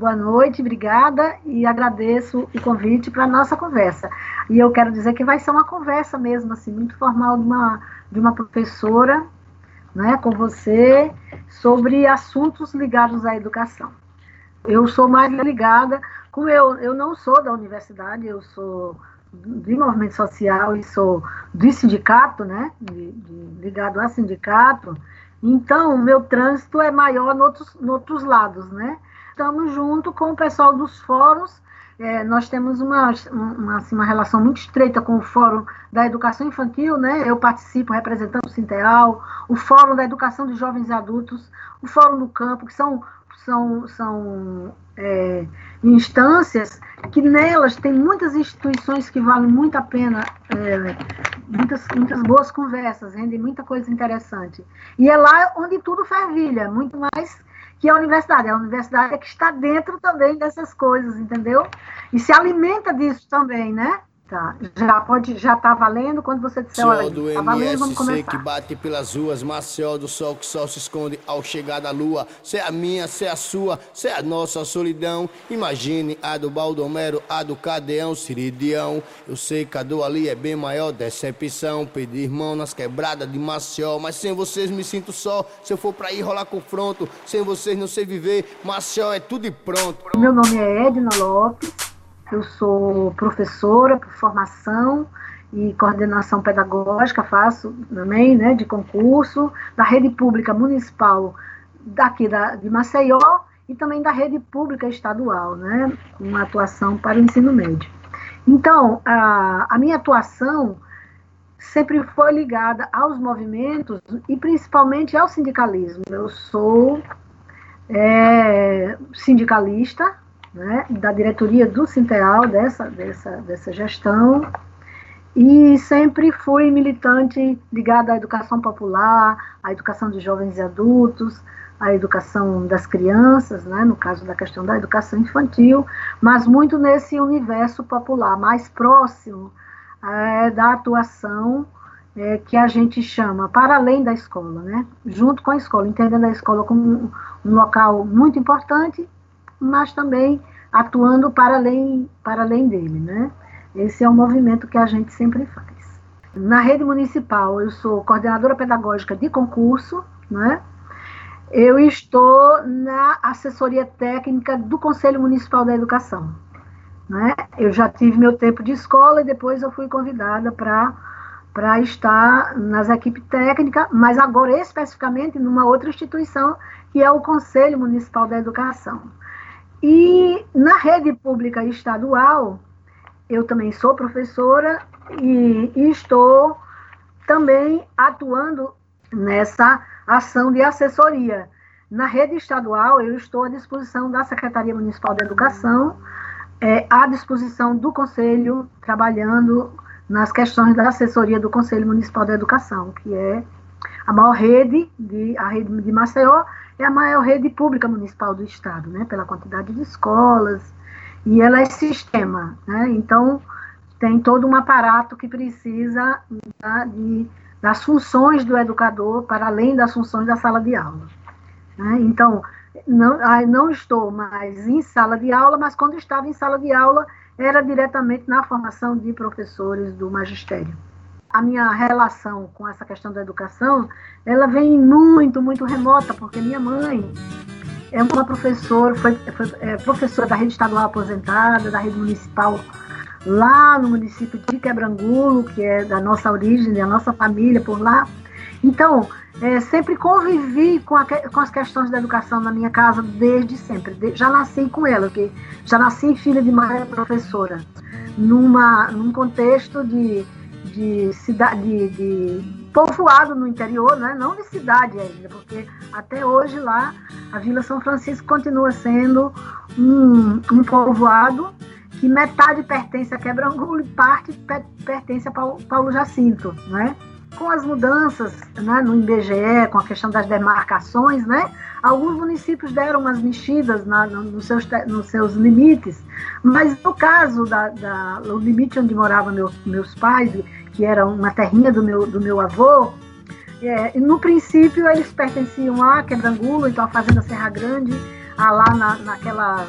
Boa noite, obrigada e agradeço o convite para a nossa conversa. E eu quero dizer que vai ser uma conversa mesmo, assim, muito formal de uma, de uma professora né, com você sobre assuntos ligados à educação. Eu sou mais ligada, como eu, eu não sou da universidade, eu sou de movimento social e sou do sindicato, né, de, de, ligado a sindicato, então o meu trânsito é maior nos outros lados, né, estamos junto com o pessoal dos fóruns. É, nós temos uma, uma, assim, uma, relação muito estreita com o Fórum da Educação Infantil, né? Eu participo representando o Sinteal, o Fórum da Educação de Jovens e Adultos, o Fórum do Campo, que são, são, são é, instâncias que nelas tem muitas instituições que valem muito a pena, é, muitas, muitas boas conversas, rendem muita coisa interessante. E é lá onde tudo fervilha, muito mais que é a universidade. A universidade é que está dentro também dessas coisas, entendeu? E se alimenta disso também, né? Tá, já pode, já tá valendo quando você disser, olha, do tá valendo, que bate pelas ruas, Maceió do sol que só se esconde ao chegar da lua. Cê é a minha, cê é a sua, cê é a nossa solidão. Imagine a do Baldomero, a do Cadeão, Siridião. Eu sei que a do ali é bem maior, decepção. Pedir irmão nas quebradas de Maceió, mas sem vocês me sinto só. Se eu for pra ir rolar confronto, sem vocês não sei viver. Maceió é tudo e pronto. Meu nome é Edna Lopes. Eu sou professora por formação e coordenação pedagógica, faço também, né, de concurso, da rede pública municipal daqui da, de Maceió e também da rede pública estadual, né, com atuação para o ensino médio. Então, a, a minha atuação sempre foi ligada aos movimentos e principalmente ao sindicalismo. Eu sou é, sindicalista, né, da diretoria do Sinteal, dessa, dessa, dessa gestão, e sempre fui militante ligada à educação popular, à educação de jovens e adultos, à educação das crianças, né, no caso da questão da educação infantil, mas muito nesse universo popular, mais próximo é, da atuação é, que a gente chama para além da escola, né, junto com a escola, entendendo a escola como um, um local muito importante mas também atuando para além, para além dele, né? Esse é o movimento que a gente sempre faz. Na rede municipal, eu sou coordenadora pedagógica de concurso, né? Eu estou na assessoria técnica do Conselho Municipal da Educação. Né? Eu já tive meu tempo de escola e depois eu fui convidada para para estar nas equipes técnicas, mas agora especificamente numa outra instituição, que é o Conselho Municipal da Educação. E na rede pública estadual, eu também sou professora e, e estou também atuando nessa ação de assessoria. Na rede estadual, eu estou à disposição da Secretaria Municipal de Educação, é, à disposição do Conselho, trabalhando nas questões da assessoria do Conselho Municipal de Educação, que é a maior rede, de, a rede de Maceió, é a maior rede pública municipal do estado, né, pela quantidade de escolas, e ela é sistema, né, então tem todo um aparato que precisa da, de, das funções do educador para além das funções da sala de aula. Né, então, não, não estou mais em sala de aula, mas quando estava em sala de aula era diretamente na formação de professores do magistério a minha relação com essa questão da educação, ela vem muito, muito remota, porque minha mãe é uma professora, foi, foi é, professora da rede estadual aposentada, da rede municipal lá no município de Quebrangulo, que é da nossa origem, da nossa família por lá. Então, é, sempre convivi com, a, com, as questões da educação na minha casa desde sempre. De, já nasci com ela, porque já nasci filha de mãe professora, numa, num contexto de de cidade, de, de povoado no interior, né? não de cidade ainda, porque até hoje lá a Vila São Francisco continua sendo um, um povoado que metade pertence a Quebrangulo e parte pertence a Paulo, Paulo Jacinto, né? Com as mudanças né, no IBGE, com a questão das demarcações, né, alguns municípios deram umas mexidas na, no, nos, seus, nos seus limites, mas no caso da, da o limite onde moravam meu, meus pais, que era uma terrinha do meu, do meu avô, é, no princípio eles pertenciam a Quebrangulo, então a Fazenda Serra Grande, ah, lá na, naquela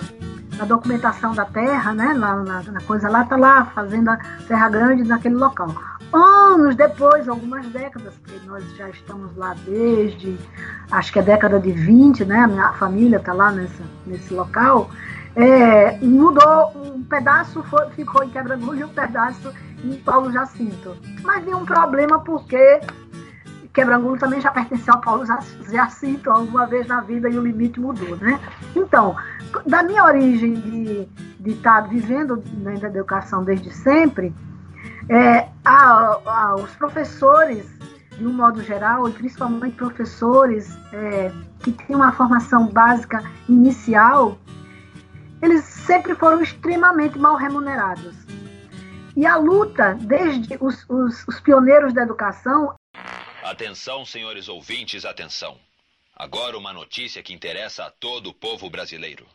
na documentação da terra, né? Lá, na, na coisa lá, tá lá, fazenda Serra Grande, naquele local. Anos depois, algumas décadas, porque nós já estamos lá desde, acho que é década de 20, né? A minha família está lá nessa, nesse local. É, mudou, um pedaço foi, ficou em Quebra-Luz e um pedaço em Paulo Jacinto. Mas deu um problema porque Quebrangulo também já pertenceu ao Paulo Jacinto alguma vez na vida e o limite mudou, né? Então, da minha origem de, de estar vivendo na educação desde sempre, é, a, a, os professores, de um modo geral, e principalmente professores é, que têm uma formação básica inicial, eles sempre foram extremamente mal remunerados. E a luta, desde os, os, os pioneiros da educação. Atenção, senhores ouvintes, atenção. Agora uma notícia que interessa a todo o povo brasileiro.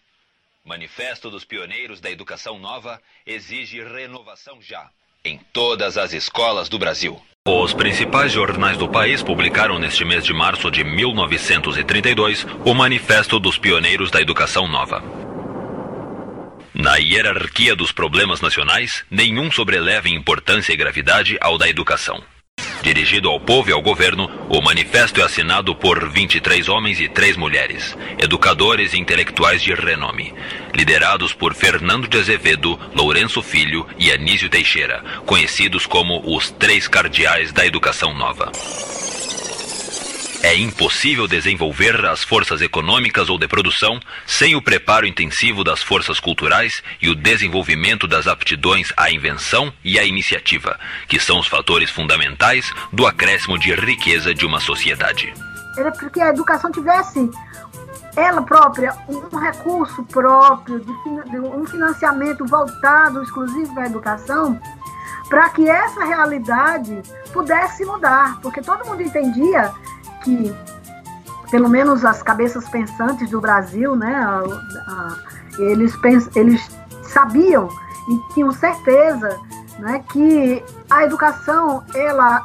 Manifesto dos Pioneiros da Educação Nova exige renovação já, em todas as escolas do Brasil. Os principais jornais do país publicaram neste mês de março de 1932 o Manifesto dos Pioneiros da Educação Nova. Na hierarquia dos problemas nacionais, nenhum sobreleva em importância e gravidade ao da educação. Dirigido ao povo e ao governo, o manifesto é assinado por 23 homens e 3 mulheres, educadores e intelectuais de renome, liderados por Fernando de Azevedo, Lourenço Filho e Anísio Teixeira, conhecidos como os Três Cardeais da Educação Nova. É impossível desenvolver as forças econômicas ou de produção sem o preparo intensivo das forças culturais e o desenvolvimento das aptidões à invenção e à iniciativa, que são os fatores fundamentais do acréscimo de riqueza de uma sociedade. Era porque a educação tivesse ela própria um recurso próprio, de, um financiamento voltado exclusivo para a educação, para que essa realidade pudesse mudar, porque todo mundo entendia que, pelo menos as cabeças pensantes do Brasil, né, a, a, eles, eles sabiam e tinham certeza né, que a educação ela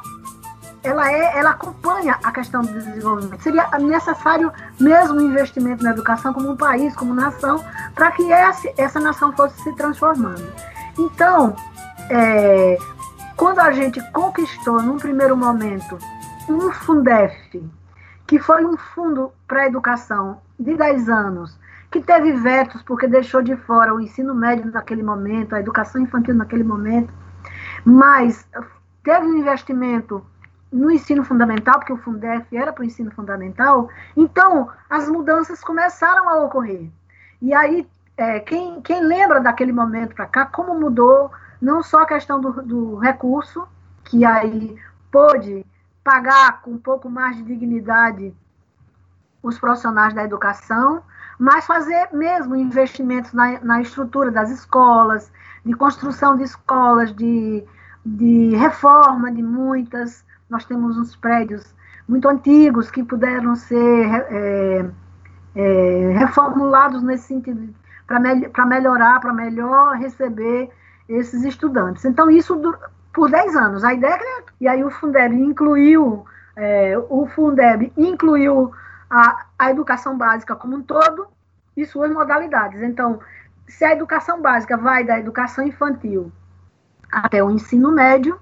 ela é ela acompanha a questão do desenvolvimento. Seria necessário mesmo investimento na educação como um país como nação para que essa, essa nação fosse se transformando. Então é, quando a gente conquistou num primeiro momento um Fundef, que foi um fundo para educação de 10 anos, que teve vetos porque deixou de fora o ensino médio naquele momento, a educação infantil naquele momento, mas teve um investimento no ensino fundamental, porque o Fundef era para o ensino fundamental, então as mudanças começaram a ocorrer. E aí, é, quem, quem lembra daquele momento para cá, como mudou não só a questão do, do recurso, que aí pôde pagar com um pouco mais de dignidade os profissionais da educação, mas fazer mesmo investimentos na, na estrutura das escolas, de construção de escolas, de, de reforma de muitas. Nós temos uns prédios muito antigos que puderam ser é, é, reformulados nesse sentido, para me, melhorar, para melhor receber esses estudantes. Então, isso por 10 anos. A ideia é, e aí o Fundeb incluiu, é, o Fundeb incluiu a, a educação básica como um todo e suas modalidades. Então, se a educação básica vai da educação infantil até o ensino médio,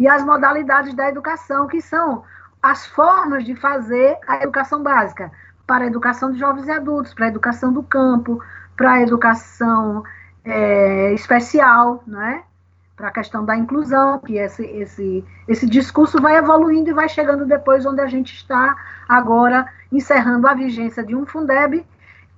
e as modalidades da educação, que são as formas de fazer a educação básica, para a educação de jovens e adultos, para a educação do campo, para a educação é, especial, né? Para a questão da inclusão, que esse, esse, esse discurso vai evoluindo e vai chegando depois onde a gente está agora, encerrando a vigência de um Fundeb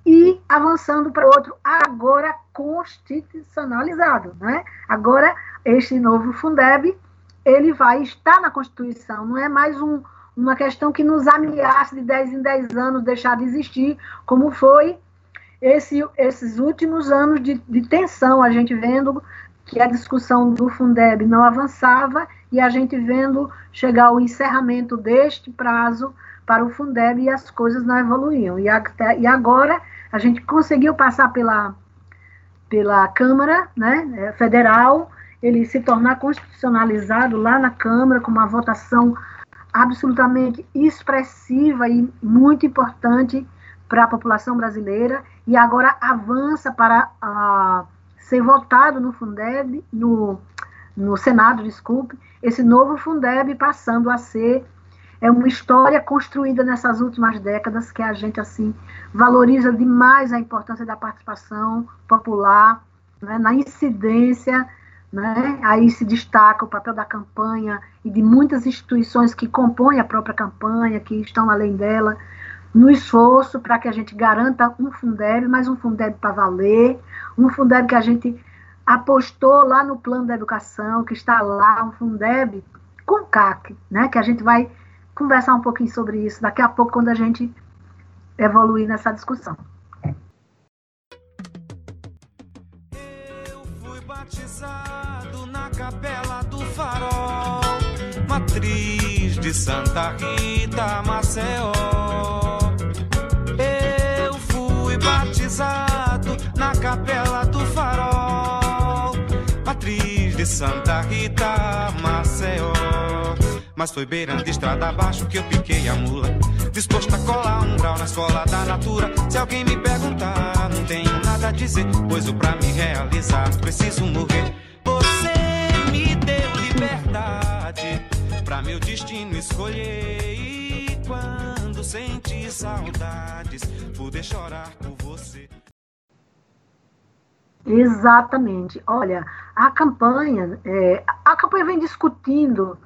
e avançando para outro, agora constitucionalizado. Né? Agora, este novo Fundeb, ele vai estar na Constituição, não é mais um, uma questão que nos ameaça de 10 em 10 anos deixar de existir, como foi esse, esses últimos anos de, de tensão, a gente vendo que a discussão do Fundeb não avançava e a gente vendo chegar ao encerramento deste prazo para o Fundeb e as coisas não evoluíam. E, até, e agora a gente conseguiu passar pela, pela Câmara né, é, Federal, ele se tornar constitucionalizado lá na Câmara com uma votação absolutamente expressiva e muito importante para a população brasileira e agora avança para uh, ser votado no Fundeb, no, no Senado, desculpe, esse novo Fundeb passando a ser é uma história construída nessas últimas décadas que a gente assim valoriza demais a importância da participação popular né, na incidência né? Aí se destaca o papel da campanha e de muitas instituições que compõem a própria campanha, que estão além dela, no esforço para que a gente garanta um Fundeb, mas um Fundeb para valer, um Fundeb que a gente apostou lá no plano da educação, que está lá, um Fundeb com CAC, né? que a gente vai conversar um pouquinho sobre isso daqui a pouco, quando a gente evoluir nessa discussão. Eu fui batizado na capela do farol, matriz de Santa Rita, Maceió. De Santa Rita, Maceió. Mas foi beirando estrada abaixo que eu piquei a mula. Disposto a colar um grau na escola da natura. Se alguém me perguntar, não tenho nada a dizer. Pois o pra me realizar, preciso morrer. Você me deu liberdade pra meu destino escolher. E quando senti saudades, pude chorar por você. Exatamente. Olha, a campanha, é, a campanha vem discutindo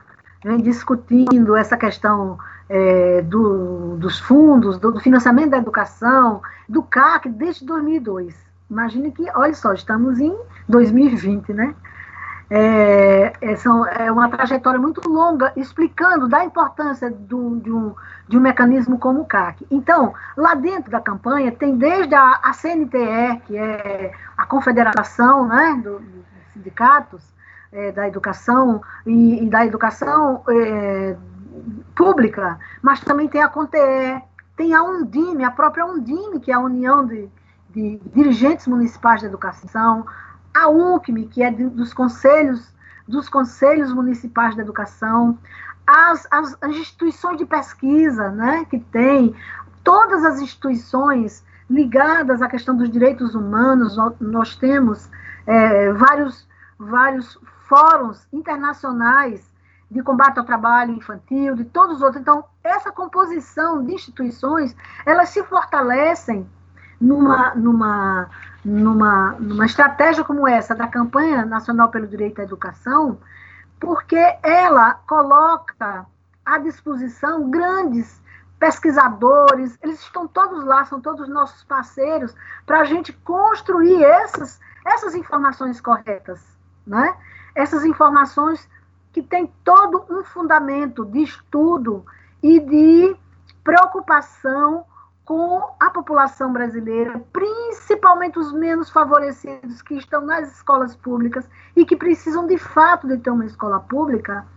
vem discutindo essa questão é, do, dos fundos, do, do, financiamento da educação, do CAC, desde 2002. Imagine que, olha só, estamos em 2020, né? É, é, são, é uma trajetória muito longa explicando da importância do, de, um, de um mecanismo como o CAC. Então, lá dentro da campanha, tem desde a, a CNTE, que é a Confederação né, do, dos Sindicatos, é, da educação e, e da educação é, pública, mas também tem a CONTE, tem a Undime, a própria Undime, que é a União de, de Dirigentes Municipais de Educação, a UNCME, que é dos conselhos dos conselhos municipais de educação, as, as, as instituições de pesquisa, né, que tem, todas as instituições ligadas à questão dos direitos humanos, nós, nós temos é, vários, vários fóruns internacionais de combate ao trabalho infantil, de todos os outros. Então, essa composição de instituições, elas se fortalecem numa, numa, numa, numa estratégia como essa da campanha nacional pelo direito à educação, porque ela coloca à disposição grandes pesquisadores, eles estão todos lá, são todos nossos parceiros, para a gente construir essas, essas informações corretas, né? essas informações que têm todo um fundamento de estudo e de preocupação com a população brasileira, principalmente os menos favorecidos que estão nas escolas públicas e que precisam de fato de ter uma escola pública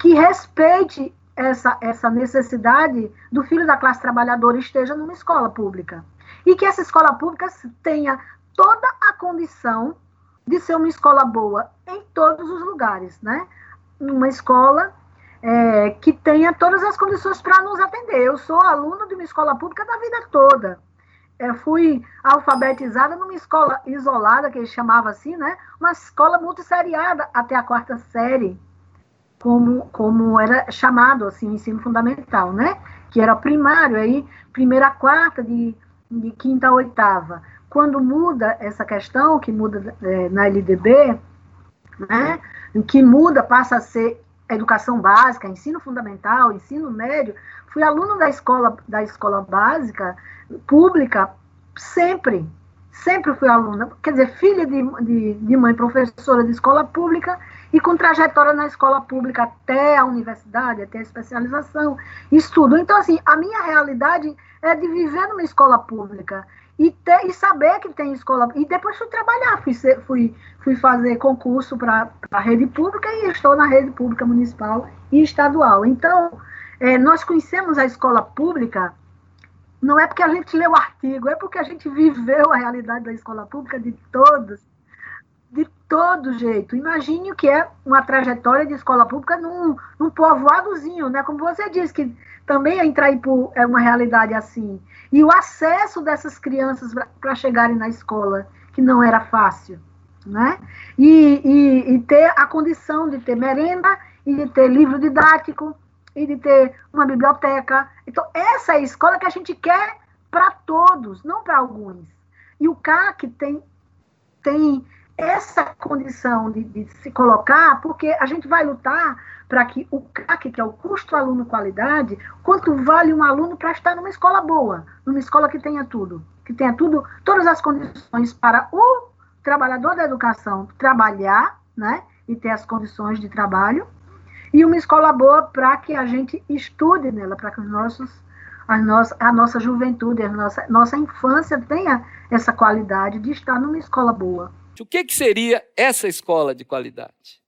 que respeite essa, essa necessidade do filho da classe trabalhadora esteja numa escola pública. E que essa escola pública tenha toda a condição de ser uma escola boa em todos os lugares, né? Uma escola é, que tenha todas as condições para nos atender. Eu sou aluna de uma escola pública da vida toda. Eu fui alfabetizada numa escola isolada, que eles chamavam assim, né? Uma escola multisseriada até a quarta série, como, como era chamado, assim, ensino fundamental, né? Que era primário, aí, primeira a quarta, de, de quinta a oitava quando muda essa questão, que muda é, na LDB, né, que muda, passa a ser educação básica, ensino fundamental, ensino médio, fui aluno da escola, da escola básica pública sempre, sempre fui aluna, quer dizer, filha de, de, de mãe professora de escola pública e com trajetória na escola pública até a universidade, até a especialização, estudo. Então, assim, a minha realidade é de viver numa escola pública e, ter, e saber que tem escola. E depois fui trabalhar, fui, ser, fui, fui fazer concurso para a rede pública e estou na rede pública municipal e estadual. Então, é, nós conhecemos a escola pública, não é porque a gente leu o artigo, é porque a gente viveu a realidade da escola pública de todos de todo jeito. Imagine o que é uma trajetória de escola pública num, num povoadozinho, né? Como você disse, que também a Intraipu é uma realidade assim. E o acesso dessas crianças para chegarem na escola, que não era fácil, né? E, e, e ter a condição de ter merenda e de ter livro didático e de ter uma biblioteca. Então, essa é a escola que a gente quer para todos, não para alguns. E o CAC tem, tem essa condição de, de, se colocar, porque a gente vai lutar para que o CAC, que é o custo aluno qualidade, quanto vale um aluno para estar numa escola boa, numa escola que tenha tudo, que tenha tudo, todas as condições para o trabalhador da educação trabalhar, né, e ter as condições de trabalho, e uma escola boa para que a gente estude nela, para que os nossos a nossa, a nossa juventude, a nossa, nossa infância tenha essa qualidade de estar numa escola boa. O que, que seria essa escola de qualidade?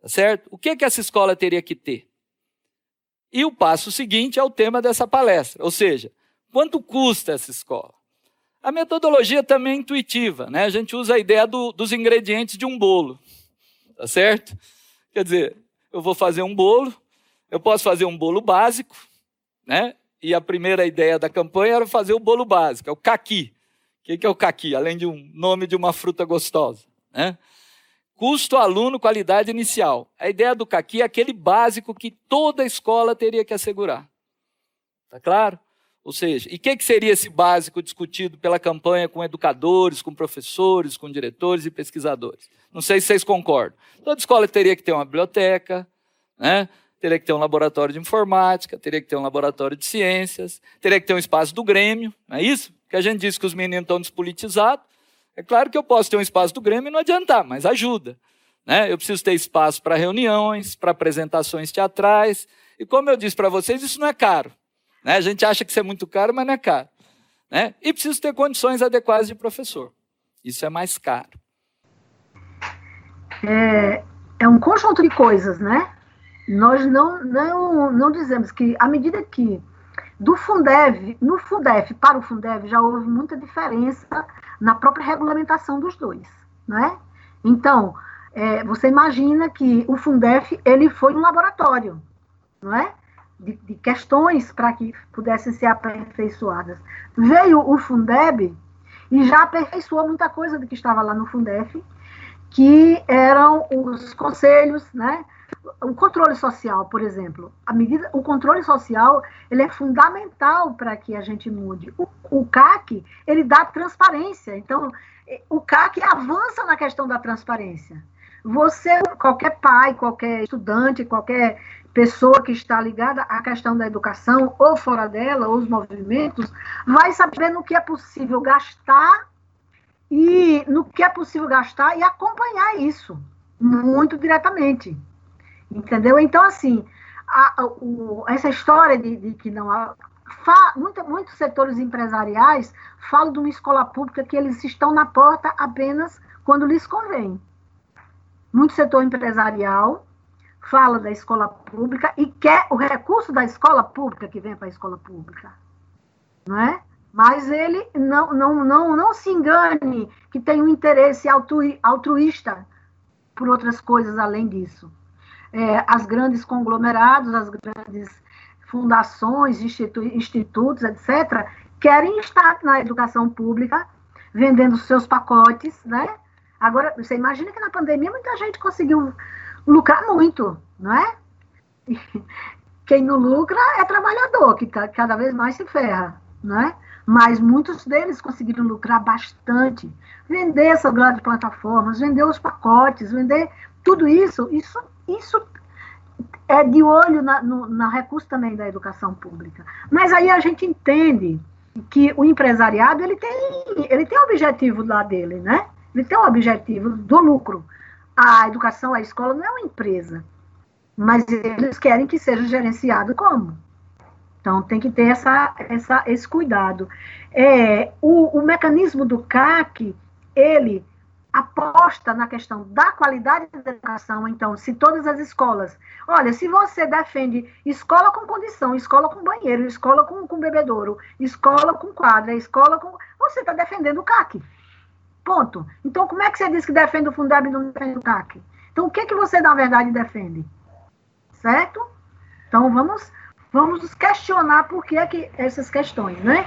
Tá certo? O que, que essa escola teria que ter? E o passo seguinte é o tema dessa palestra, ou seja, quanto custa essa escola? A metodologia também é intuitiva, né? A gente usa a ideia do, dos ingredientes de um bolo, tá certo? Quer dizer, eu vou fazer um bolo, eu posso fazer um bolo básico, né? e a primeira ideia da campanha era fazer o bolo básico, é o caqui. O que é o caqui? Além de um nome de uma fruta gostosa. Né? Custo aluno, qualidade inicial. A ideia do caqui é aquele básico que toda escola teria que assegurar. Está claro? Ou seja, e o que, que seria esse básico discutido pela campanha com educadores, com professores, com diretores e pesquisadores? Não sei se vocês concordam. Toda escola teria que ter uma biblioteca, né? teria que ter um laboratório de informática, teria que ter um laboratório de ciências, teria que ter um espaço do Grêmio, não é isso? Que a gente diz que os meninos estão despolitizados. É claro que eu posso ter um espaço do Grêmio e não adiantar, mas ajuda. Né? Eu preciso ter espaço para reuniões, para apresentações teatrais. E como eu disse para vocês, isso não é caro. Né? A gente acha que isso é muito caro, mas não é caro. Né? E preciso ter condições adequadas de professor. Isso é mais caro. É, é um conjunto de coisas, né? nós não, não, não dizemos que, à medida que do Fundev, no Fundef para o Fundev já houve muita diferença na própria regulamentação dos dois, não é? Então, é, você imagina que o Fundef ele foi um laboratório, não é? De, de questões para que pudessem ser aperfeiçoadas. Veio o Fundeb e já aperfeiçoou muita coisa do que estava lá no Fundef, que eram os conselhos, né? O controle social, por exemplo, a medida, o controle social ele é fundamental para que a gente mude. O, o, CAC ele dá transparência, então o CAC avança na questão da transparência. Você, qualquer pai, qualquer estudante, qualquer pessoa que está ligada à questão da educação ou fora dela, ou os movimentos, vai saber no que é possível gastar e no que é possível gastar e acompanhar isso muito diretamente. Entendeu? Então, assim, a, o, essa história de, de que não há. Fa, muita, muitos setores empresariais falam de uma escola pública que eles estão na porta apenas quando lhes convém. Muito setor empresarial fala da escola pública e quer o recurso da escola pública que vem para a escola pública. Não é? Mas ele não, não, não, não se engane que tem um interesse altruísta por outras coisas além disso é, as grandes conglomerados, as grandes fundações, institu institutos, etc., querem estar na educação pública, vendendo seus pacotes, né? Agora, você imagina que na pandemia muita gente conseguiu lucrar muito, não é? Quem não lucra é trabalhador, que cada vez mais se ferra, não é? Mas muitos deles conseguiram lucrar bastante, vender essas grandes plataformas, vender os pacotes, vender tudo isso, isso isso é de olho na, no, na recurso também da educação pública. Mas aí a gente entende que o empresariado ele tem, ele tem objetivo lá dele, né? Ele tem o objetivo do lucro. A educação, a escola não é uma empresa, mas eles querem que seja gerenciado como? Então tem que ter essa, essa, esse cuidado. É, o, o mecanismo do CAC, ele aposta na questão da qualidade da educação, então, se todas as escolas. Olha, se você defende escola com condição, escola com banheiro, escola com, com bebedouro, escola com quadra, escola com. Você está defendendo o CAC. Ponto. Então, como é que você diz que defende o Fundeb e não defende o CAC? Então, o que, que você, na verdade, defende? Certo? Então, vamos, vamos nos questionar por que, é que essas questões, né?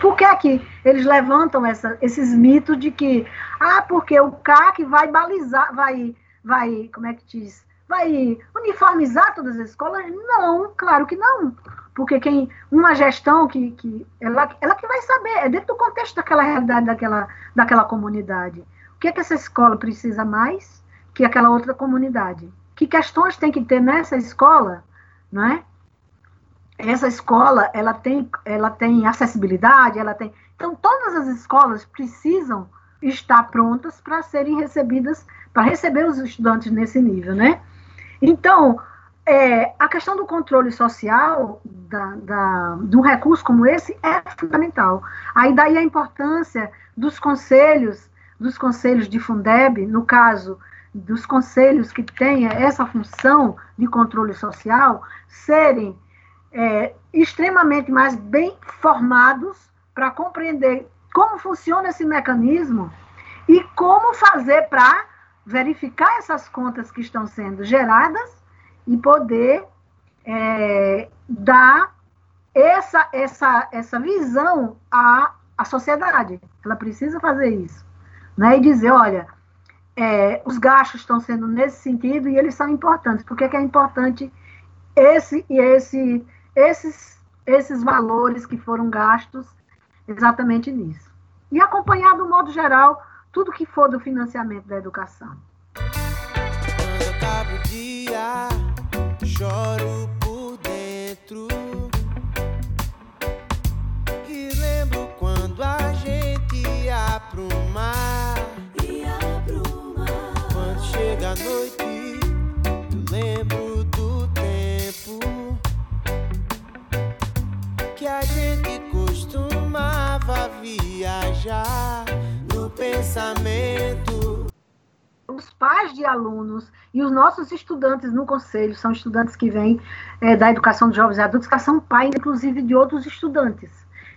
Por que, é que eles levantam essa, esses mitos de que, ah, porque o CAC vai balizar, vai, vai, como é que diz? Vai uniformizar todas as escolas? Não, claro que não. Porque quem, uma gestão que, que ela, ela que vai saber, é dentro do contexto daquela realidade, daquela, daquela comunidade. O que é que essa escola precisa mais que aquela outra comunidade? Que questões tem que ter nessa escola, não é? Essa escola, ela tem, ela tem acessibilidade, ela tem... Então, todas as escolas precisam estar prontas para serem recebidas, para receber os estudantes nesse nível, né? Então, é, a questão do controle social da, da, de um recurso como esse é fundamental. Aí daí a importância dos conselhos, dos conselhos de Fundeb, no caso dos conselhos que tenham essa função de controle social, serem é, extremamente mais bem formados para compreender como funciona esse mecanismo e como fazer para verificar essas contas que estão sendo geradas e poder é, dar essa, essa, essa visão à, à sociedade. Ela precisa fazer isso. Né? E dizer, olha, é, os gastos estão sendo nesse sentido e eles são importantes. Por que, que é importante esse e esse, esses, esses valores que foram gastos exatamente nisso? E acompanhar, do modo geral, tudo que for do financiamento da educação. Quando dia choro por dentro. E lembro quando a gente ia pro mar. Ia pro mar. Quando chega a noite, viajar no pensamento os pais de alunos e os nossos estudantes no conselho são estudantes que vêm é, da educação de jovens e adultos, que são pais, inclusive, de outros estudantes.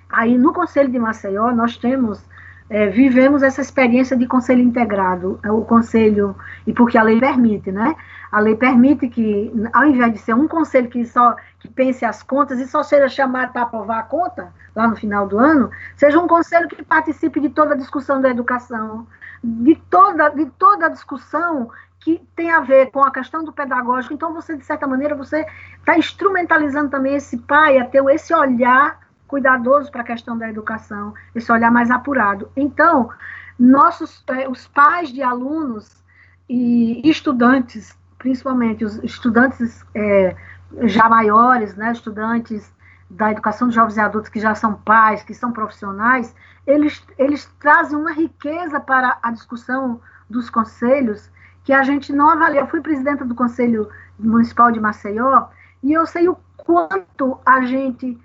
Aí, no conselho de Maceió, nós temos, é, vivemos essa experiência de conselho integrado, o conselho, e porque a lei permite, né? A lei permite que, ao invés de ser um conselho que só que pense as contas e só seja chamado para aprovar a conta, lá no final do ano, seja um conselho que participe de toda a discussão da educação, de toda, de toda a discussão que tem a ver com a questão do pedagógico. Então, você, de certa maneira, você está instrumentalizando também esse pai a ter esse olhar cuidadoso para a questão da educação, esse olhar mais apurado. Então, nossos, eh, os pais de alunos e estudantes, principalmente os estudantes eh, já maiores, né, estudantes da educação de jovens e adultos que já são pais, que são profissionais, eles, eles trazem uma riqueza para a discussão dos conselhos que a gente não avalia. Eu fui presidenta do Conselho Municipal de Maceió e eu sei o quanto a gente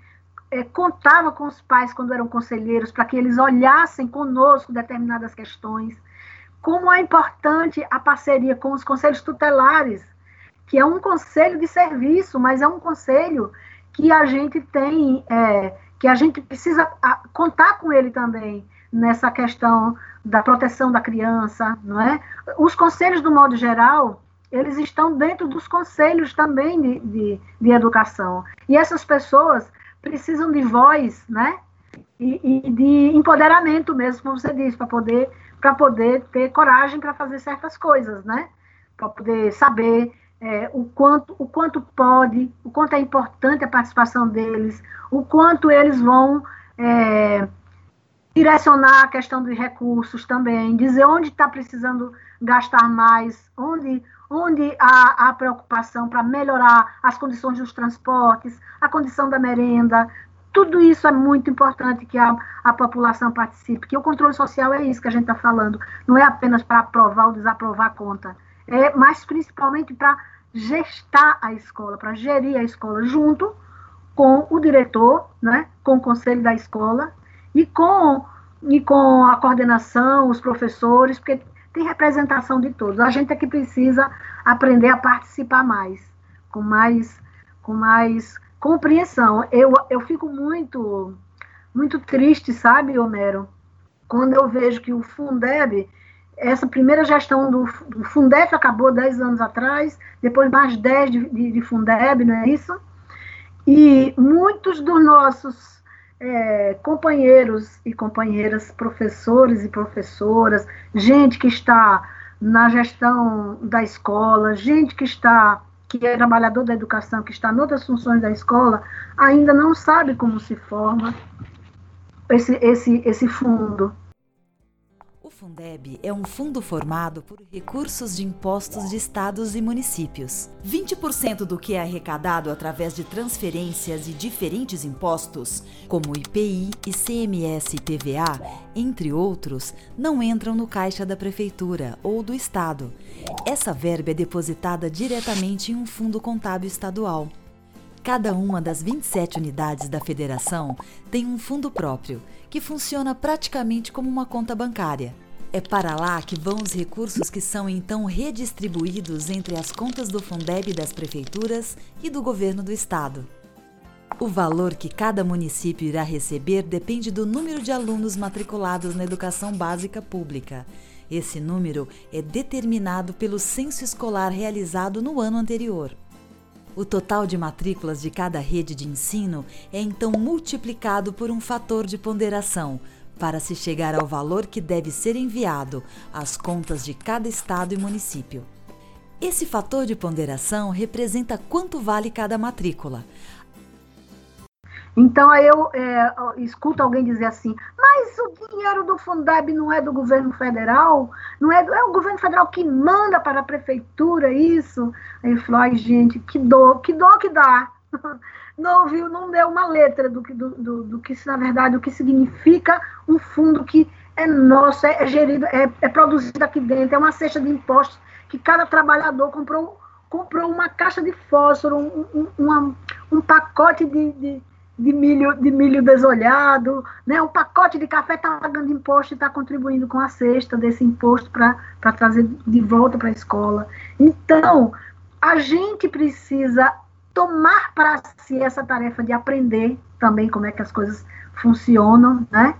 é, contava com os pais quando eram conselheiros para que eles olhassem conosco determinadas questões, como é importante a parceria com os conselhos tutelares, que é um conselho de serviço, mas é um conselho que a gente tem, é, que a gente precisa contar com ele também nessa questão da proteção da criança, não é? Os conselhos, do modo geral, eles estão dentro dos conselhos também de, de, de educação. E essas pessoas precisam de voz, né? E, e de empoderamento mesmo, como você disse, para poder, poder ter coragem para fazer certas coisas, né? Para poder saber é, o, quanto, o quanto pode, o quanto é importante a participação deles, o quanto eles vão é, direcionar a questão dos recursos também, dizer onde está precisando gastar mais, onde, onde há a preocupação para melhorar as condições dos transportes, a condição da merenda. Tudo isso é muito importante que a, a população participe, que o controle social é isso que a gente está falando, não é apenas para aprovar ou desaprovar a conta, é, mas principalmente para gestar a escola, para gerir a escola junto com o diretor, né, com o conselho da escola e com, e com a coordenação, os professores, porque tem representação de todos. A gente é que precisa aprender a participar mais, com mais, com mais compreensão. Eu, eu fico muito, muito triste, sabe, Homero, quando eu vejo que o Fundeb, essa primeira gestão do, do Fundeb acabou 10 anos atrás, depois mais 10 de, de, de Fundeb, não é isso? E muitos dos nossos é, companheiros e companheiras, professores e professoras, gente que está na gestão da escola, gente que está que é trabalhador da educação, que está em outras funções da escola, ainda não sabe como se forma esse, esse, esse fundo. Fundeb é um fundo formado por recursos de impostos de estados e municípios. 20% do que é arrecadado através de transferências e diferentes impostos, como IPI, ICMS e TVA, entre outros, não entram no caixa da prefeitura ou do estado. Essa verba é depositada diretamente em um fundo contábil estadual. Cada uma das 27 unidades da federação tem um fundo próprio, que funciona praticamente como uma conta bancária. É para lá que vão os recursos que são então redistribuídos entre as contas do Fundeb das prefeituras e do governo do estado. O valor que cada município irá receber depende do número de alunos matriculados na educação básica pública. Esse número é determinado pelo censo escolar realizado no ano anterior. O total de matrículas de cada rede de ensino é então multiplicado por um fator de ponderação, para se chegar ao valor que deve ser enviado às contas de cada estado e município. Esse fator de ponderação representa quanto vale cada matrícula. Então aí eu é, escuto alguém dizer assim, mas o dinheiro do Fundeb não é do governo federal? Não é, do, é o governo federal que manda para a prefeitura isso? Aí eu falo, ai gente, que dor, que dor que dá. não ouviu, não deu uma letra do que, do, do, do, que na verdade, o que significa um fundo que é nosso, é, é gerido, é, é, produzido aqui dentro, é uma cesta de impostos que cada trabalhador comprou, comprou uma caixa de fósforo, um, um, uma, um pacote de, de, de, milho, de milho desolhado, né? um pacote de café está pagando imposto e está contribuindo com a cesta desse imposto para trazer de volta para a escola. Então, a gente precisa tomar para si essa tarefa de aprender também como é que as coisas funcionam, né?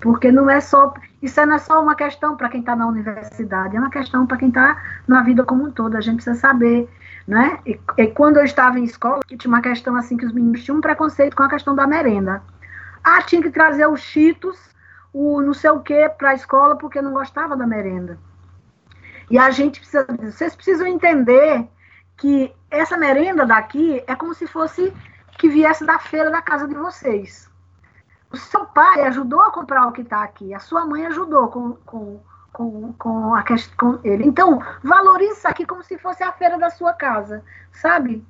Porque não é só isso não é só uma questão para quem está na universidade, é uma questão para quem está na vida como um todo. A gente precisa saber, né? E, e, quando eu estava em escola, tinha uma questão assim que os meninos tinham um preconceito com a questão da merenda. Ah, tinha que trazer os cheetos, o não sei o que para a escola porque não gostava da merenda. E a gente precisa, vocês precisam entender que essa merenda daqui é como se fosse que viesse da feira da casa de vocês. O seu pai ajudou a comprar o que está aqui, a sua mãe ajudou com, com, com, com, a, com ele. Então, valorize isso aqui como se fosse a feira da sua casa, sabe?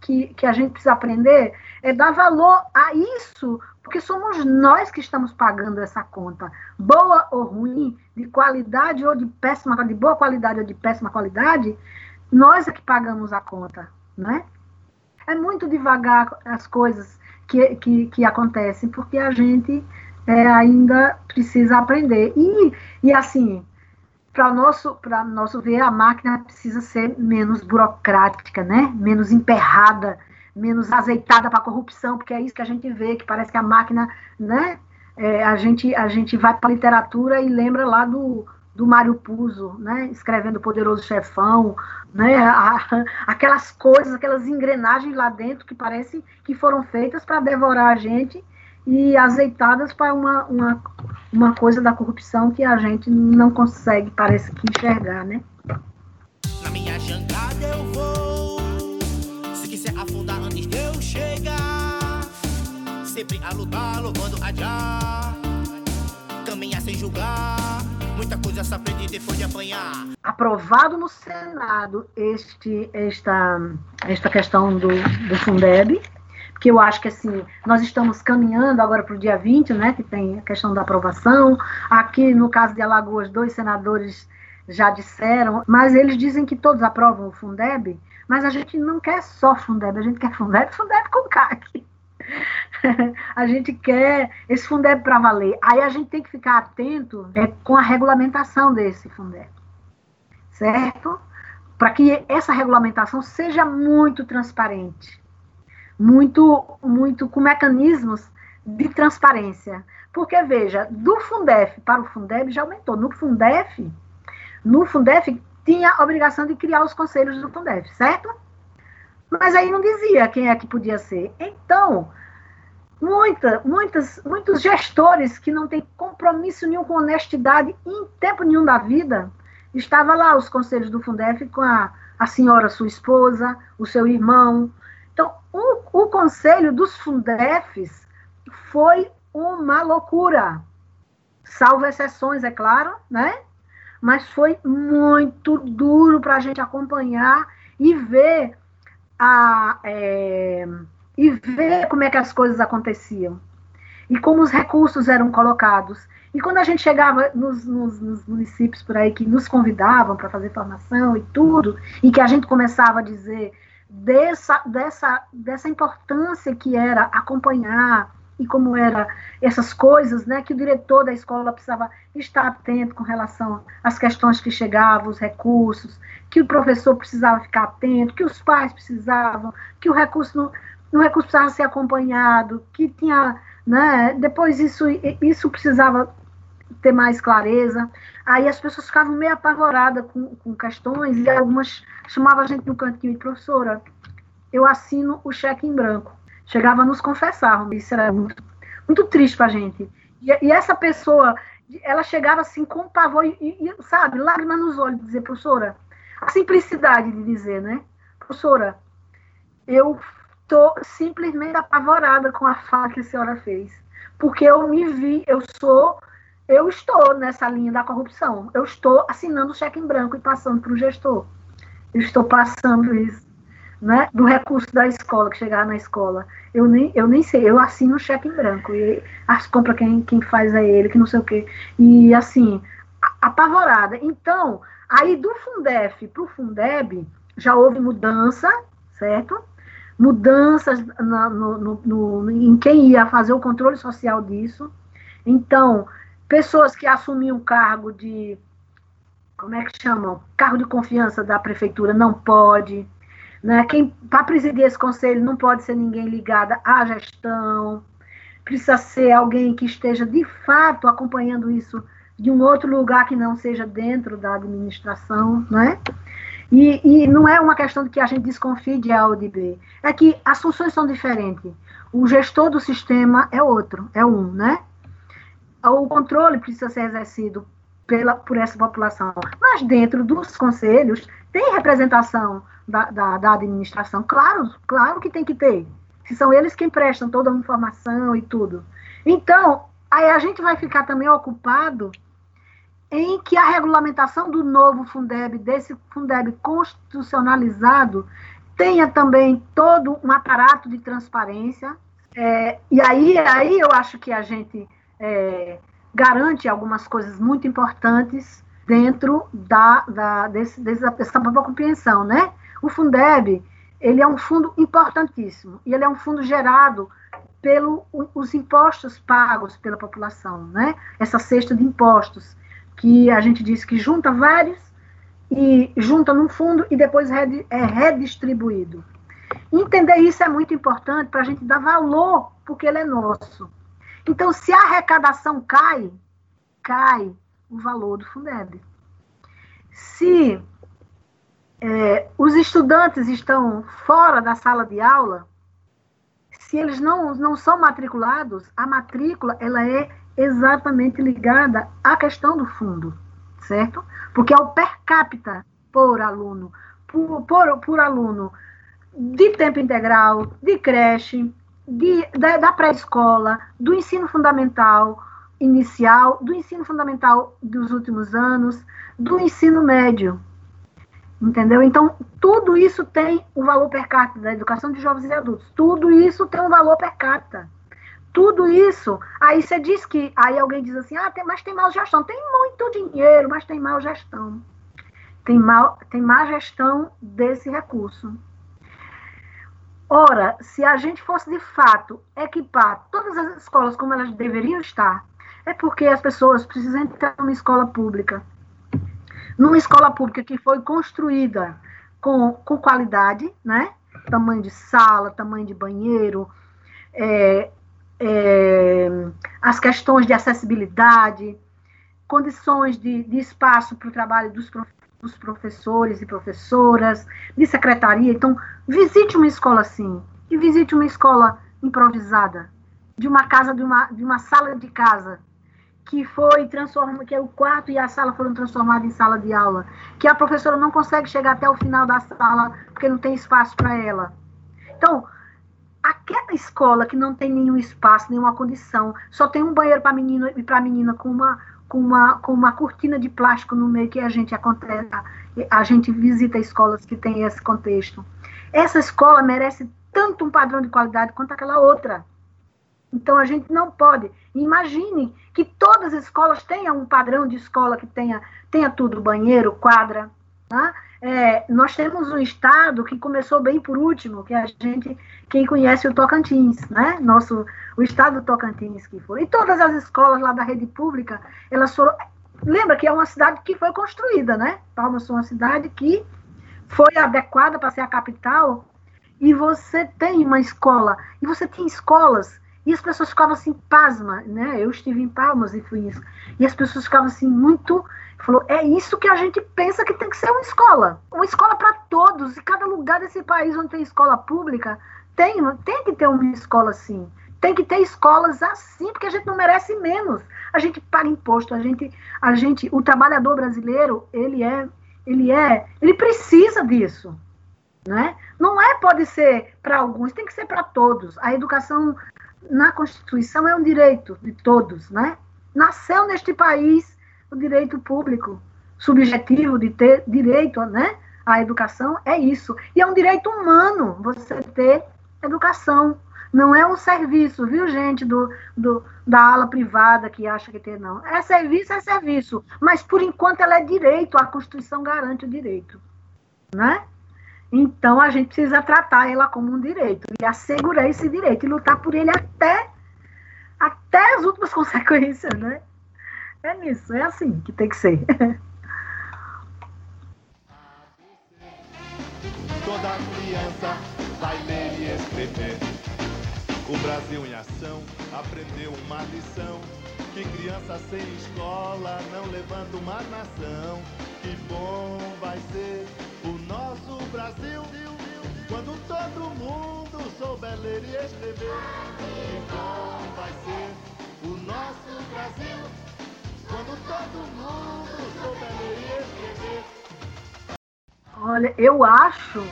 Que, que a gente precisa aprender é dar valor a isso, porque somos nós que estamos pagando essa conta, boa ou ruim, de qualidade ou de péssima, de boa qualidade ou de péssima qualidade, nós é que pagamos a conta, né? É muito devagar as coisas que, que, que acontecem, porque a gente é, ainda precisa aprender. E, e assim, para nosso, nosso ver, a máquina precisa ser menos burocrática, né? menos emperrada, menos azeitada para corrupção, porque é isso que a gente vê, que parece que a máquina, né? É, a, gente, a gente vai para a literatura e lembra lá do, do Mário Puzo, né, escrevendo Poderoso Chefão, né, a, aquelas coisas, aquelas engrenagens lá dentro que parece que foram feitas para devorar a gente e azeitadas para uma, uma, uma coisa da corrupção que a gente não consegue, parece que enxergar, né? Na minha jangada eu vou, se quiser afundar antes de eu chegar, sempre a lutar, louvando a já, caminhar sem julgar Muita coisa se aprende depois de apanhar. Aprovado no Senado este, esta, esta questão do, do Fundeb, que eu acho que assim, nós estamos caminhando agora para o dia 20, né, que tem a questão da aprovação. Aqui, no caso de Alagoas, dois senadores já disseram, mas eles dizem que todos aprovam o Fundeb, mas a gente não quer só Fundeb, a gente quer Fundeb, Fundeb com CAC. a gente quer esse Fundeb para valer. Aí a gente tem que ficar atento é, com a regulamentação desse Fundeb, certo? Para que essa regulamentação seja muito transparente, muito, muito com mecanismos de transparência, Porque, veja, do Fundef para o Fundeb já aumentou. No Fundef, no Fundef tinha a obrigação de criar os conselhos do Fundef, certo? Mas aí não dizia quem é que podia ser. Então, muita, muitas, muitos gestores que não têm compromisso nenhum com honestidade em tempo nenhum da vida, estava lá os conselhos do Fundef com a, a senhora, sua esposa, o seu irmão. O, o conselho dos Fundefs foi uma loucura. Salvo exceções, é claro, né? Mas foi muito duro para a gente acompanhar e ver a, é, e ver como é que as coisas aconteciam e como os recursos eram colocados. E quando a gente chegava nos, nos, nos municípios por aí que nos convidavam para fazer formação e tudo, e que a gente começava a dizer dessa, dessa, dessa importância que era acompanhar e como era essas coisas, né, que o diretor da escola precisava estar atento com relação às questões que chegavam, os recursos, que o professor precisava ficar atento, que os pais precisavam, que o recurso o recurso precisava ser acompanhado, que tinha, né, depois isso isso precisava ter mais clareza. Aí as pessoas ficavam meio apavoradas com, com questões e algumas chamavam a gente no cantinho de professora, eu assino o cheque em branco chegava a nos confessar, isso era muito, muito triste para a gente. E, e, essa pessoa, ela chegava assim com pavor e, e, sabe, lágrimas nos olhos, dizer, professora, a simplicidade de dizer, né? Professora, eu tô simplesmente apavorada com a fala que a senhora fez, porque eu me vi, eu sou, eu estou nessa linha da corrupção, eu estou assinando o cheque em branco e passando para o gestor, eu estou passando isso né, do recurso da escola, que chegava na escola. Eu nem, eu nem sei, eu assino o cheque em branco. E as compras quem, quem faz é ele, que não sei o quê. E assim, apavorada. Então, aí do Fundef para o Fundeb, já houve mudança, certo? Mudanças na, no, no, no, em quem ia fazer o controle social disso. Então, pessoas que assumiam cargo de. Como é que chamam? Cargo de confiança da prefeitura não pode né? Quem para presidir esse conselho não pode ser ninguém ligado à gestão, precisa ser alguém que esteja de fato acompanhando isso de um outro lugar que não seja dentro da administração, né? E, e não é uma questão de que a gente desconfie de A ou de B, é que as funções são diferentes. O gestor do sistema é outro, é um, né? O controle precisa ser exercido pela, por essa população. Mas dentro dos conselhos tem representação da, da, da, administração. Claro, claro que tem que ter. Se são eles quem prestam toda a informação e tudo. Então, aí a gente vai ficar também ocupado em que a regulamentação do novo Fundeb, desse Fundeb constitucionalizado, tenha também todo um aparato de transparência. É, e aí, aí eu acho que a gente é, garante algumas coisas muito importantes dentro da, da desse, dessa, dessa própria compreensão, né? O Fundeb, ele é um fundo importantíssimo, e ele é um fundo gerado pelos impostos pagos pela população, né? Essa cesta de impostos, que a gente diz que junta vários e junta num fundo e depois é redistribuído. Entender isso é muito importante para a gente dar valor, porque ele é nosso. Então, se a arrecadação cai, cai o valor do Fundeb. Se é, os estudantes estão fora da sala de aula, se eles não, não são matriculados, a matrícula ela é exatamente ligada à questão do fundo, certo? Porque é o per capita por aluno, por, por, por aluno de tempo integral, de creche, de, da, da pré-escola, do ensino fundamental inicial, do ensino fundamental dos últimos anos, do ensino médio, Entendeu? Então, tudo isso tem um valor per capita da educação de jovens e adultos. Tudo isso tem um valor per capita. Tudo isso. Aí você diz que. Aí alguém diz assim: ah, tem, mas tem mal gestão. Tem muito dinheiro, mas tem mal gestão. Tem, mal, tem má gestão desse recurso. Ora, se a gente fosse de fato equipar todas as escolas como elas deveriam estar, é porque as pessoas precisam entrar numa escola pública numa escola pública que foi construída com, com qualidade, né? Tamanho de sala, tamanho de banheiro, é, é, as questões de acessibilidade, condições de, de espaço para o trabalho dos, dos professores e professoras, de secretaria. Então, visite uma escola assim, e visite uma escola improvisada, de uma casa, de uma, de uma sala de casa, que foi transformada, que é o quarto e a sala foram transformadas em sala de aula, que a professora não consegue chegar até o final da sala porque não tem espaço para ela. Então, aquela escola que não tem nenhum espaço, nenhuma condição, só tem um banheiro para menino e para menina com uma com uma com uma cortina de plástico no meio que a gente acontece, a gente visita escolas que têm esse contexto. Essa escola merece tanto um padrão de qualidade quanto aquela outra. Então a gente não pode. Imagine que todas as escolas tenham um padrão de escola que tenha, tenha tudo, banheiro, quadra. Tá? É, nós temos um estado que começou bem por último, que a gente, quem conhece o Tocantins, né? Nosso, o estado do Tocantins que foi. E todas as escolas lá da rede pública, elas foram. Lembra que é uma cidade que foi construída, né? Palmas foi uma cidade que foi adequada para ser a capital. E você tem uma escola, e você tem escolas e as pessoas ficavam assim, pasma, né? Eu estive em Palmas e fui isso. E as pessoas ficavam assim, muito. Falou, é isso que a gente pensa que tem que ser uma escola. Uma escola para todos. E cada lugar desse país onde tem escola pública, tem, tem que ter uma escola assim. Tem que ter escolas assim, porque a gente não merece menos. A gente paga imposto, a gente, a gente, o trabalhador brasileiro, ele é, ele é, ele precisa disso, né? Não é pode ser para alguns, tem que ser para todos. A educação na Constituição é um direito de todos, né? Nasceu neste país o direito público subjetivo de ter direito, né? À educação é isso. E é um direito humano você ter educação. Não é um serviço, viu, gente, do, do, da ala privada que acha que tem, não. É serviço, é serviço. Mas, por enquanto, ela é direito. A Constituição garante o direito. Né? Então a gente precisa tratar ela como um direito e assegurar esse direito e lutar por ele até, até as últimas consequências, né? É nisso, é assim que tem que ser. Toda criança vai ler e escrever. O Brasil em ação aprendeu uma lição. Que criança sem escola não levanta uma nação. Que bom vai ser o nosso Brasil. Quando todo mundo souber ler e escrever, que bom vai ser o nosso Brasil. Quando todo mundo souber ler e escrever. Olha, eu acho,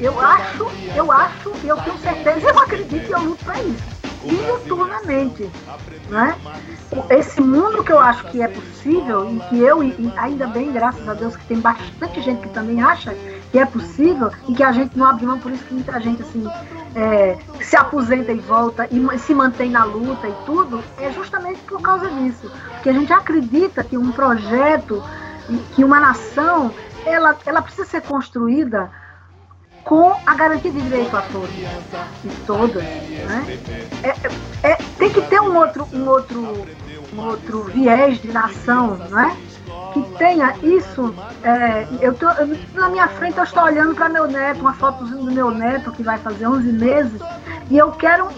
eu acho, eu acho, eu tenho certeza, eu acredito e eu luto para isso diuturnamente. Né? Esse mundo que eu acho que é possível e que eu, e ainda bem, graças a Deus, que tem bastante gente que também acha que é possível e que a gente não abre mão, por isso que muita gente assim é, se aposenta e volta e se mantém na luta e tudo, é justamente por causa disso. Porque a gente acredita que um projeto, que uma nação, ela, ela precisa ser construída com a garantia de direito a todos e todas. Né? É, é, é, tem que ter um outro, um, outro, um outro viés de nação, né? que tenha isso. É, eu tô, na minha frente eu estou olhando para meu neto, uma fotozinha do meu neto que vai fazer 11 meses, e eu quero.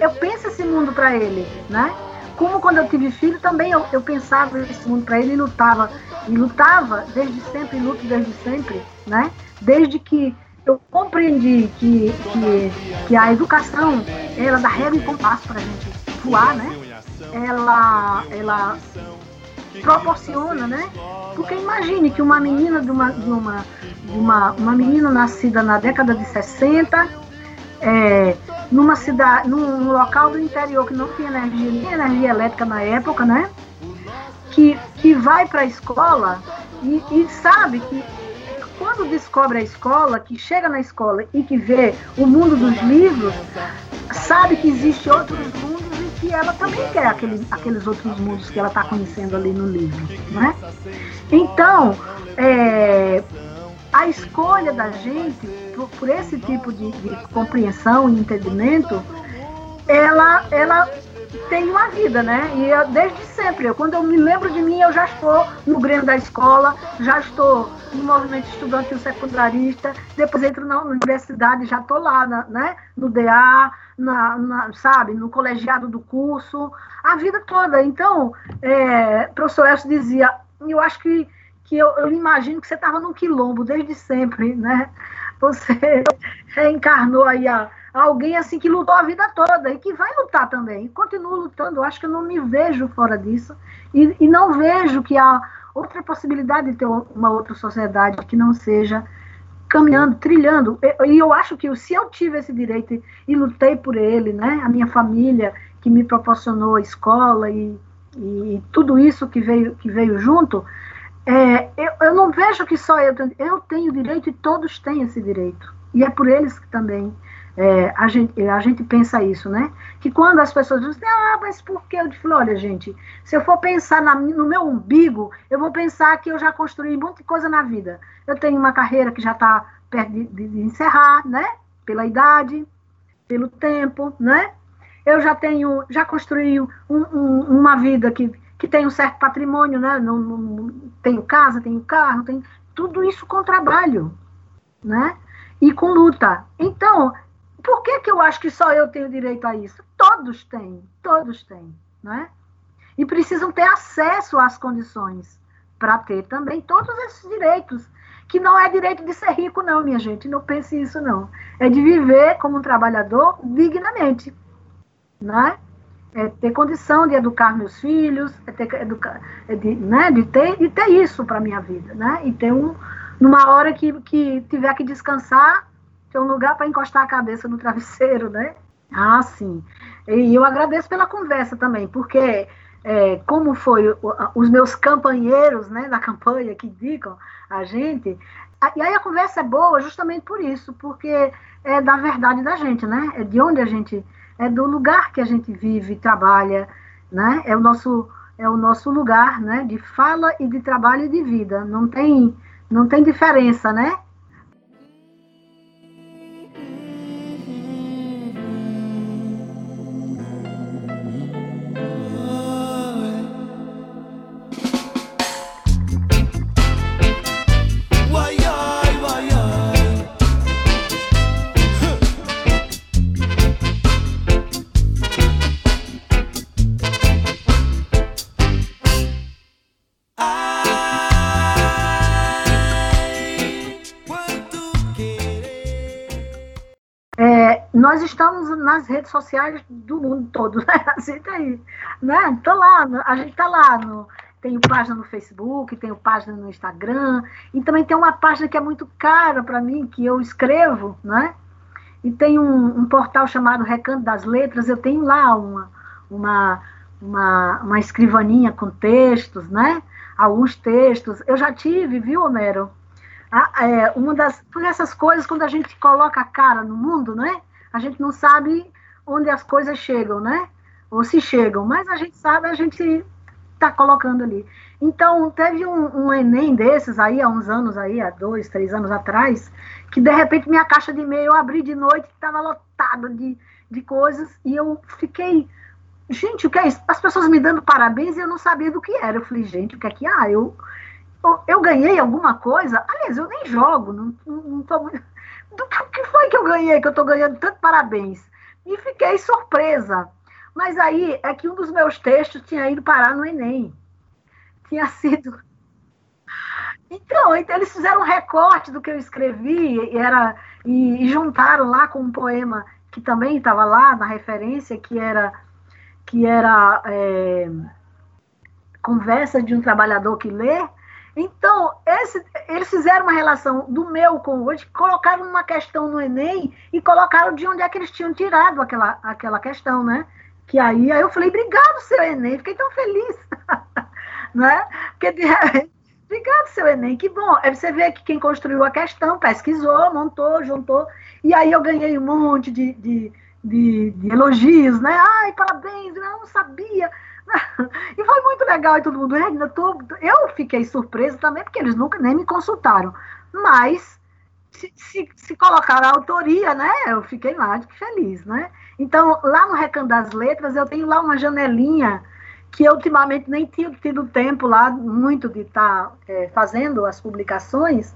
Eu penso esse mundo para ele, né? Como quando eu tive filho, também eu, eu pensava esse mundo para ele e lutava. E lutava desde sempre, luto desde sempre, né? Desde que eu compreendi que, que, que a educação, ela dá regra e compasso para a gente voar, né? Ela, ela proporciona, né? Porque imagine que uma menina de uma, de uma, de uma, uma menina nascida na década de 60, é, numa cidade, num, local do interior que não tinha energia, nem energia elétrica na época, né? Que, que vai para a escola e, e sabe que quando descobre a escola, que chega na escola e que vê o mundo dos livros, sabe que existe outros mundos e que ela também quer aquele, aqueles outros mundos que ela está conhecendo ali no livro, né? Então, é, a escolha da gente por, por esse tipo de, de, compreensão e entendimento, ela, ela tem uma vida, né? E eu, desde sempre, eu, quando eu me lembro de mim, eu já estou no Grêmio da escola, já estou no movimento estudantil secundarista, depois entro na universidade, já estou lá, na, né? No DA, na, na, sabe, no colegiado do curso, a vida toda. Então, é, o professor Elcio dizia, eu acho que, que eu, eu imagino que você estava num quilombo desde sempre, né? Você reencarnou aí a, alguém assim que lutou a vida toda e que vai lutar também. Continua lutando. Acho que eu não me vejo fora disso e, e não vejo que há outra possibilidade de ter uma outra sociedade que não seja caminhando, trilhando. E eu acho que se eu tive esse direito e lutei por ele, né, a minha família que me proporcionou a escola e, e tudo isso que veio, que veio junto, é, eu, eu não vejo que só eu, eu tenho direito e todos têm esse direito. E é por eles que também é, a, gente, a gente pensa isso, né? Que quando as pessoas dizem, ah, mas por que? Eu falo, olha, gente, se eu for pensar na, no meu umbigo, eu vou pensar que eu já construí de coisa na vida. Eu tenho uma carreira que já está perto de, de, de, encerrar, né? Pela idade, pelo tempo, né? Eu já tenho, já construí um, um, uma vida que, que tem um certo patrimônio, né? Não, não, tenho casa, tenho carro, tenho tudo isso com trabalho, né? E com luta. Então, por que, que eu acho que só eu tenho direito a isso? Todos têm, todos têm, né? E precisam ter acesso às condições para ter também todos esses direitos, que não é direito de ser rico, não, minha gente, não pense isso, não. É de viver como um trabalhador dignamente, né? É ter condição de educar meus filhos, é ter, é de, né, de, ter, de ter isso para minha vida, né? E ter um, numa hora que, que tiver que descansar, ter um lugar para encostar a cabeça no travesseiro, né? Ah, sim. E eu agradeço pela conversa também, porque é, como foi os meus companheiros né, na campanha que indicam a gente, e aí a conversa é boa justamente por isso, porque é da verdade da gente, né? É de onde a gente, é do lugar que a gente vive, trabalha, né? É o nosso, é o nosso lugar, né? De fala e de trabalho e de vida. Não tem, não tem diferença, né? Nós estamos nas redes sociais do mundo todo, né? Tá aí, né? Tô lá, a gente tá lá no tenho página no Facebook, tenho página no Instagram, e também tem uma página que é muito cara para mim, que eu escrevo, né? E tem um, um, portal chamado Recanto das Letras, eu tenho lá uma, uma, uma, uma escrivaninha com textos, né? Alguns textos. Eu já tive, viu, Homero? Ah, é, uma das. Por essas coisas, quando a gente coloca a cara no mundo, né? A gente não sabe onde as coisas chegam, né? Ou se chegam, mas a gente sabe, a gente está colocando ali. Então, teve um, um, Enem desses aí, há uns anos aí, há dois, três anos atrás, que de repente minha caixa de e-mail eu abri de noite, estava lotada de, de coisas, e eu fiquei, gente, o que é isso? As pessoas me dando parabéns e eu não sabia do que era. Eu falei, gente, o que é que, ah, eu, eu, eu ganhei alguma coisa? Aliás, eu nem jogo, não, não, não tô muito do que foi que eu ganhei, que eu estou ganhando tanto parabéns? E fiquei surpresa. Mas aí é que um dos meus textos tinha ido parar no Enem. Tinha sido. Então, então eles fizeram um recorte do que eu escrevi e, era, e, e juntaram lá com um poema que também estava lá na referência, que era, que era é, Conversa de um Trabalhador que Lê, então, esse, eles fizeram uma relação do meu com o hoje, colocaram uma questão no Enem e colocaram de onde é que eles tinham tirado aquela, aquela questão, né? Que aí, aí eu falei, obrigado, seu Enem, fiquei tão feliz, né? Porque de obrigado, seu Enem, que bom. Aí você vê que quem construiu a questão pesquisou, montou, juntou, e aí eu ganhei um monte de, de, de, de elogios, né? Ai, parabéns, eu não sabia e foi muito legal e todo mundo, tô... eu fiquei surpresa também, porque eles nunca nem me consultaram. Mas se, se, se colocaram a autoria, né? Eu fiquei que feliz, né? Então, lá no Recanto das Letras, eu tenho lá uma janelinha que eu ultimamente nem tinha tido tempo lá muito de estar tá, é, fazendo as publicações,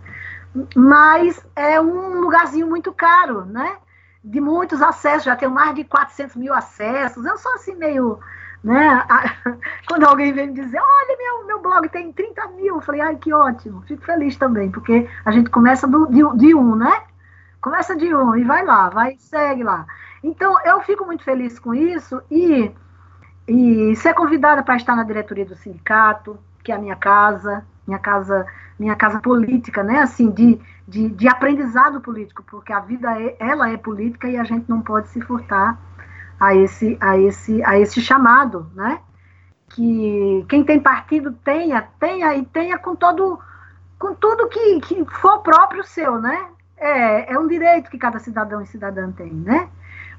mas é um lugarzinho muito caro, né? de muitos acessos, já tenho mais de 400 mil acessos. Eu sou assim meio. Né? Quando alguém vem me dizer, olha, meu, meu blog tem 30 mil, eu falei, ai, que ótimo, fico feliz também, porque a gente começa do, de, de um, né? Começa de um e vai lá, vai, segue lá. Então, eu fico muito feliz com isso e, e ser convidada para estar na diretoria do sindicato, que é a minha casa, minha casa, minha casa política, né? Assim, de, de, de aprendizado político, porque a vida é, ela é política e a gente não pode se furtar a esse, a esse, a esse chamado, né? Que quem tem partido tenha, tenha e tenha com todo, com tudo que, que for próprio seu, né? É, é um direito que cada cidadão e cidadã tem, né?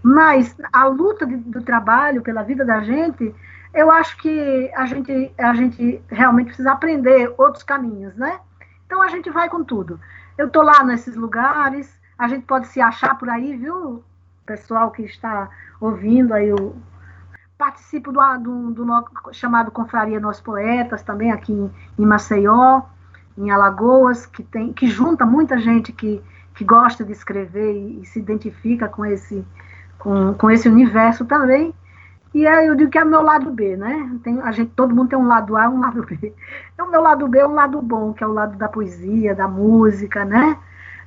Mas a luta de, do trabalho pela vida da gente, eu acho que a gente, a gente realmente precisa aprender outros caminhos, né? Então a gente vai com tudo. Eu estou lá nesses lugares, a gente pode se achar por aí, viu? Pessoal que está ouvindo aí, eu participo do, do, do chamado Confraria Nós Poetas, também aqui em, em, Maceió, em Alagoas, que, tem, que junta muita gente que, que gosta de escrever e, e se identifica com esse, com, com esse universo também. E aí eu digo que é o meu lado B, né? Tem, a gente, todo mundo tem um lado A e um lado B. E o meu lado B é um lado bom, que é o lado da poesia, da música, né?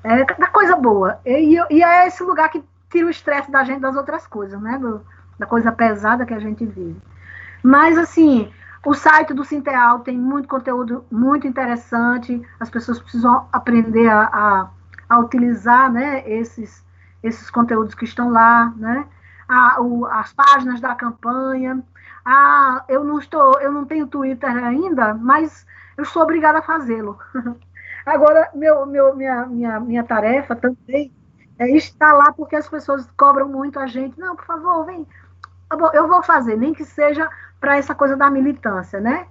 É, da coisa boa. E, e é esse lugar que tira o estresse da gente das outras coisas, né? Do, da coisa pesada que a gente vive. Mas, assim, o site do Sinteal tem muito conteúdo muito interessante. As pessoas precisam aprender a, a, a utilizar né, esses, esses conteúdos que estão lá, né? A, o, as páginas da campanha. Ah, eu não estou, eu não tenho Twitter ainda, mas eu sou obrigada a fazê-lo. Agora, meu, meu, minha, minha, minha tarefa também é estar lá porque as pessoas cobram muito a gente. Não, por favor, vem. Eu vou fazer, nem que seja para essa coisa da militância, né?